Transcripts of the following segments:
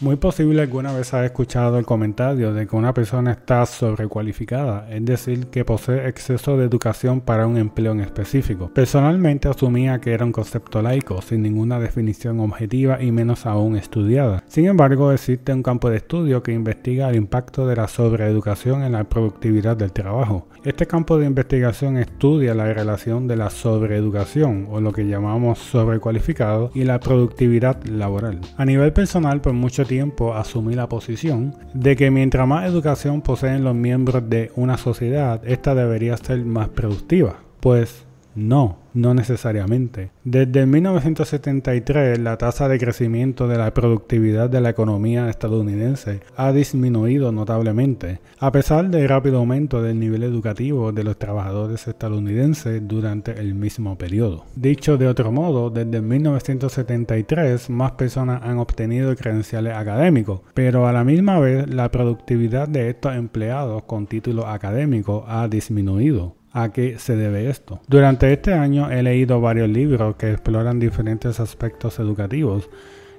Muy posible alguna vez has escuchado el comentario de que una persona está sobrecualificada, es decir, que posee exceso de educación para un empleo en específico. Personalmente asumía que era un concepto laico, sin ninguna definición objetiva y menos aún estudiada. Sin embargo, existe un campo de estudio que investiga el impacto de la sobreeducación en la productividad del trabajo. Este campo de investigación estudia la relación de la sobreeducación, o lo que llamamos sobrecualificado, y la productividad laboral. A nivel personal, por mucho tiempo asumí la posición de que mientras más educación poseen los miembros de una sociedad, esta debería ser más productiva. Pues no, no necesariamente. Desde 1973, la tasa de crecimiento de la productividad de la economía estadounidense ha disminuido notablemente, a pesar del rápido aumento del nivel educativo de los trabajadores estadounidenses durante el mismo periodo. Dicho de otro modo, desde 1973 más personas han obtenido credenciales académicos, pero a la misma vez la productividad de estos empleados con título académico ha disminuido a qué se debe esto. Durante este año he leído varios libros que exploran diferentes aspectos educativos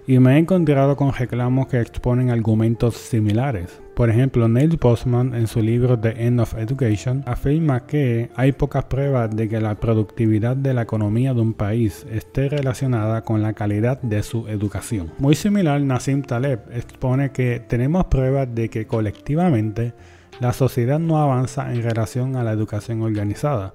y me he encontrado con reclamos que exponen argumentos similares. Por ejemplo, Neil Postman en su libro The End of Education afirma que hay pocas pruebas de que la productividad de la economía de un país esté relacionada con la calidad de su educación. Muy similar, Nassim Taleb expone que tenemos pruebas de que colectivamente la sociedad no avanza en relación a la educación organizada,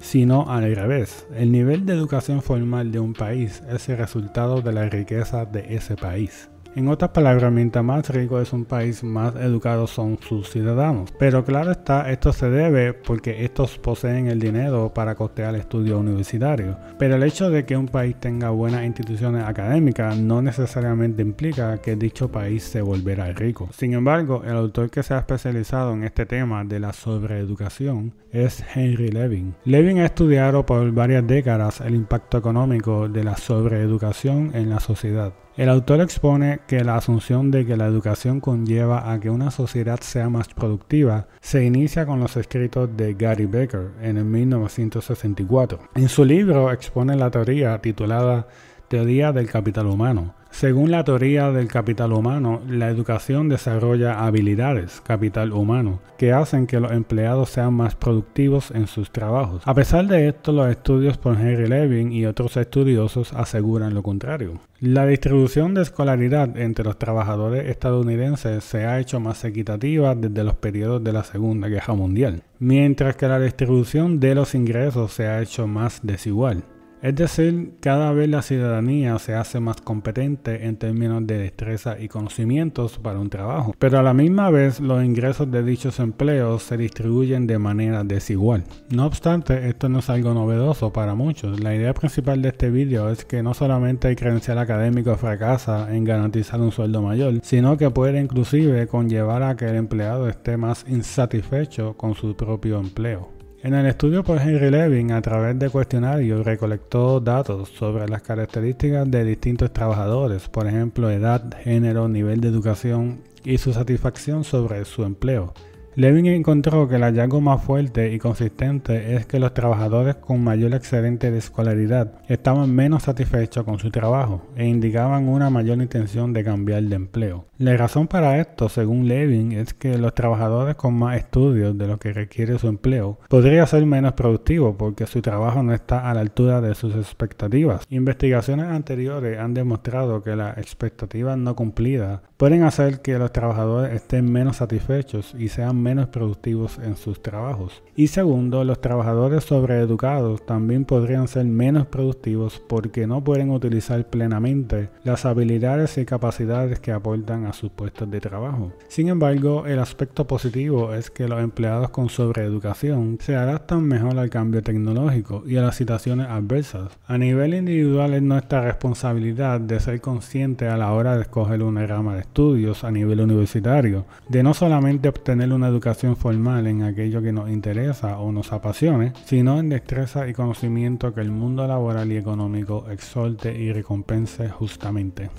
sino al revés. El nivel de educación formal de un país es el resultado de la riqueza de ese país. En otras palabras, mientras más rico es un país, más educados son sus ciudadanos. Pero claro está, esto se debe porque estos poseen el dinero para costear el estudio universitario. Pero el hecho de que un país tenga buenas instituciones académicas no necesariamente implica que dicho país se volverá rico. Sin embargo, el autor que se ha especializado en este tema de la sobreeducación es Henry Levin. Levin ha estudiado por varias décadas el impacto económico de la sobreeducación en la sociedad. El autor expone que la asunción de que la educación conlleva a que una sociedad sea más productiva se inicia con los escritos de Gary Becker en el 1964. En su libro expone la teoría titulada Teoría del Capital Humano, según la teoría del capital humano, la educación desarrolla habilidades, capital humano, que hacen que los empleados sean más productivos en sus trabajos. A pesar de esto, los estudios por Henry Levin y otros estudiosos aseguran lo contrario. La distribución de escolaridad entre los trabajadores estadounidenses se ha hecho más equitativa desde los periodos de la Segunda Guerra Mundial, mientras que la distribución de los ingresos se ha hecho más desigual. Es decir, cada vez la ciudadanía se hace más competente en términos de destreza y conocimientos para un trabajo, pero a la misma vez los ingresos de dichos empleos se distribuyen de manera desigual. No obstante, esto no es algo novedoso para muchos. La idea principal de este vídeo es que no solamente el credencial académico fracasa en garantizar un sueldo mayor, sino que puede inclusive conllevar a que el empleado esté más insatisfecho con su propio empleo. En el estudio por Henry Levin, a través de cuestionarios, recolectó datos sobre las características de distintos trabajadores, por ejemplo, edad, género, nivel de educación y su satisfacción sobre su empleo. Levin encontró que el hallazgo más fuerte y consistente es que los trabajadores con mayor excedente de escolaridad estaban menos satisfechos con su trabajo e indicaban una mayor intención de cambiar de empleo. La razón para esto, según Levin, es que los trabajadores con más estudios de lo que requiere su empleo podrían ser menos productivos porque su trabajo no está a la altura de sus expectativas. Investigaciones anteriores han demostrado que las expectativas no cumplidas pueden hacer que los trabajadores estén menos satisfechos y sean menos productivos en sus trabajos. Y segundo, los trabajadores sobreeducados también podrían ser menos productivos porque no pueden utilizar plenamente las habilidades y capacidades que aportan a sus puestos de trabajo. Sin embargo, el aspecto positivo es que los empleados con sobreeducación se adaptan mejor al cambio tecnológico y a las situaciones adversas. A nivel individual es nuestra responsabilidad de ser consciente a la hora de escoger una rama de estudios a nivel universitario, de no solamente obtener una educación formal en aquello que nos interesa o nos apasione, sino en destreza y conocimiento que el mundo laboral y económico exalte y recompense justamente.